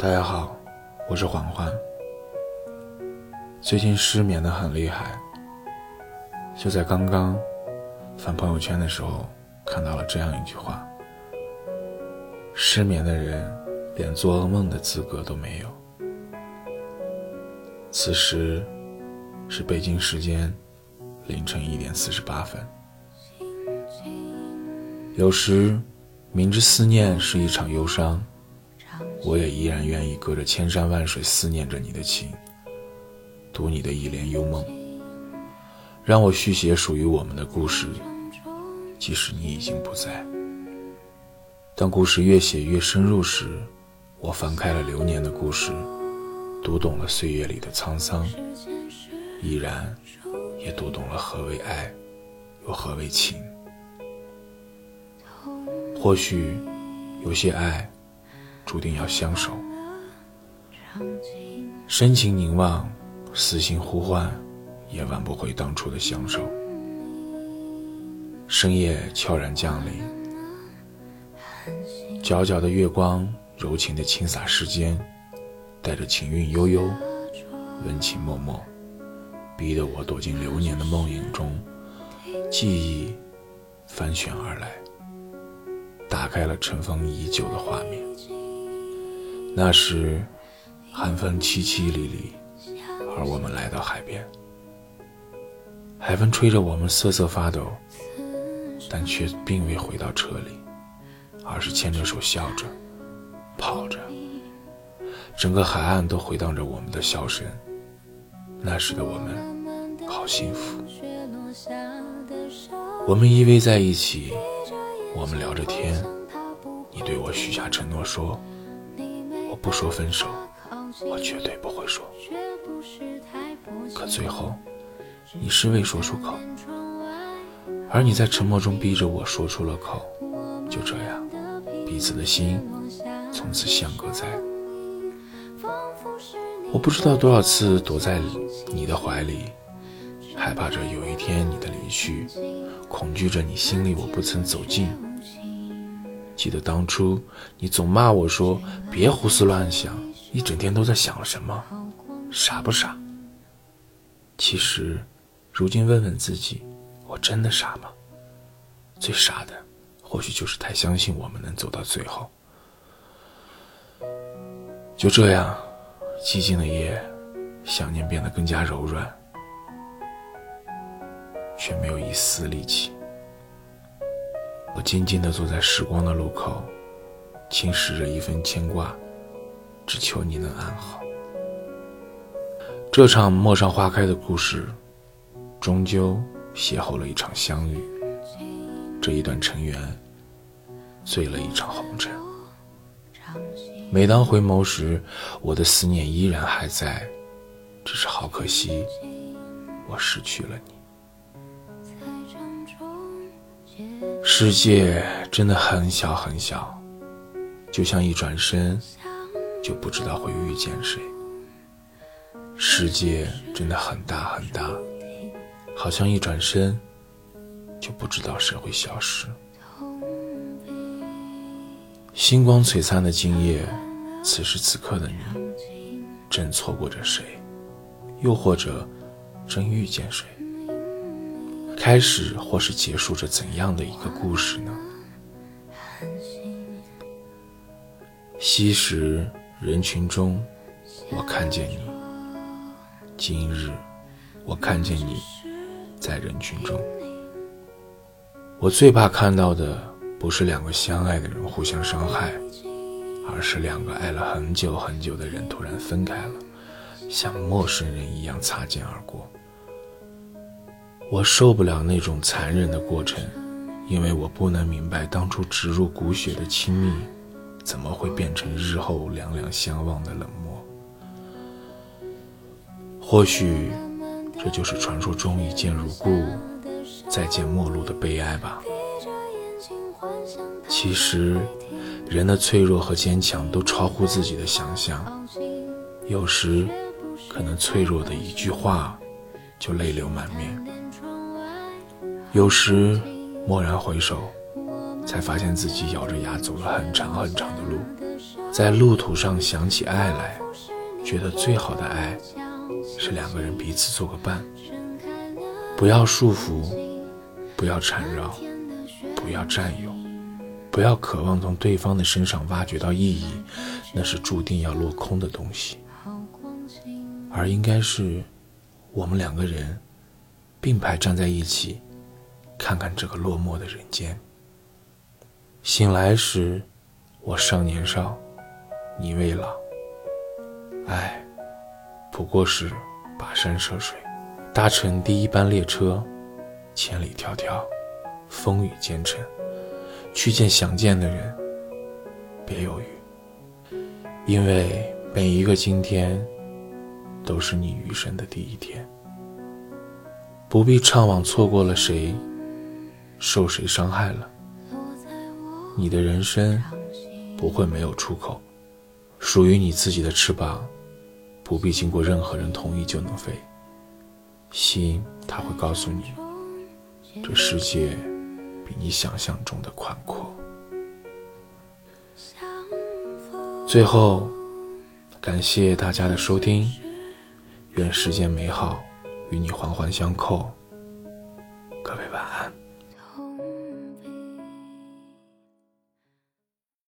大家好，我是环环。最近失眠的很厉害，就在刚刚翻朋友圈的时候，看到了这样一句话：失眠的人连做噩梦的资格都没有。此时是北京时间凌晨一点四十八分。有时明知思念是一场忧伤。我也依然愿意隔着千山万水思念着你的情，读你的一帘幽梦，让我续写属于我们的故事，即使你已经不在。当故事越写越深入时，我翻开了流年的故事，读懂了岁月里的沧桑，依然也读懂了何为爱，又何为情。或许有些爱。注定要相守，深情凝望，死心呼唤，也挽不回当初的相守。深夜悄然降临，皎皎的月光柔情地倾洒世间，带着情韵悠悠，温情脉脉，逼得我躲进流年的梦影中，记忆翻旋而来，打开了尘封已久的画面。那时，寒风凄凄沥沥，而我们来到海边，海风吹着我们瑟瑟发抖，但却并未回到车里，而是牵着手笑着，跑着，整个海岸都回荡着我们的笑声。那时的我们，好幸福。我们依偎在一起，我们聊着天，你对我许下承诺说。不说分手，我绝对不会说。可最后，你是未说出口，而你在沉默中逼着我说出了口。就这样，彼此的心从此相隔在。我不知道多少次躲在你的怀里，害怕着有一天你的离去，恐惧着你心里我不曾走近。记得当初，你总骂我说：“别胡思乱想，一整天都在想什么？傻不傻？”其实，如今问问自己，我真的傻吗？最傻的，或许就是太相信我们能走到最后。就这样，寂静的夜，想念变得更加柔软，却没有一丝力气。我静静地坐在时光的路口，轻拾着一份牵挂，只求你能安好。这场陌上花开的故事，终究邂逅了一场相遇。这一段尘缘，醉了一场红尘。每当回眸时，我的思念依然还在，只是好可惜，我失去了你。世界真的很小很小，就像一转身就不知道会遇见谁。世界真的很大很大，好像一转身就不知道谁会消失。星光璀璨的今夜，此时此刻的你，正错过着谁，又或者正遇见谁？开始或是结束着怎样的一个故事呢？昔时人群中，我看见你；今日，我看见你，在人群中。我最怕看到的，不是两个相爱的人互相伤害，而是两个爱了很久很久的人突然分开了，像陌生人一样擦肩而过。我受不了那种残忍的过程，因为我不能明白当初植入骨血的亲密，怎么会变成日后两两相望的冷漠。或许，这就是传说中一见如故，再见陌路的悲哀吧。其实，人的脆弱和坚强都超乎自己的想象，有时，可能脆弱的一句话，就泪流满面。有时，蓦然回首，才发现自己咬着牙走了很长很长的路，在路途上想起爱来，觉得最好的爱是两个人彼此做个伴，不要束缚，不要缠绕，不要占有，不要渴望从对方的身上挖掘到意义，那是注定要落空的东西，而应该是我们两个人并排站在一起，看看这个落寞的人间。醒来时，我尚年少。你未老，爱不过是跋山涉水，搭乘第一班列车，千里迢迢，风雨兼程，去见想见的人。别犹豫，因为每一个今天，都是你余生的第一天。不必怅惘错过了谁，受谁伤害了。你的人生不会没有出口。属于你自己的翅膀，不必经过任何人同意就能飞。心，它会告诉你，这世界比你想象中的宽阔。最后，感谢大家的收听，愿世间美好与你环环相扣。各位晚安。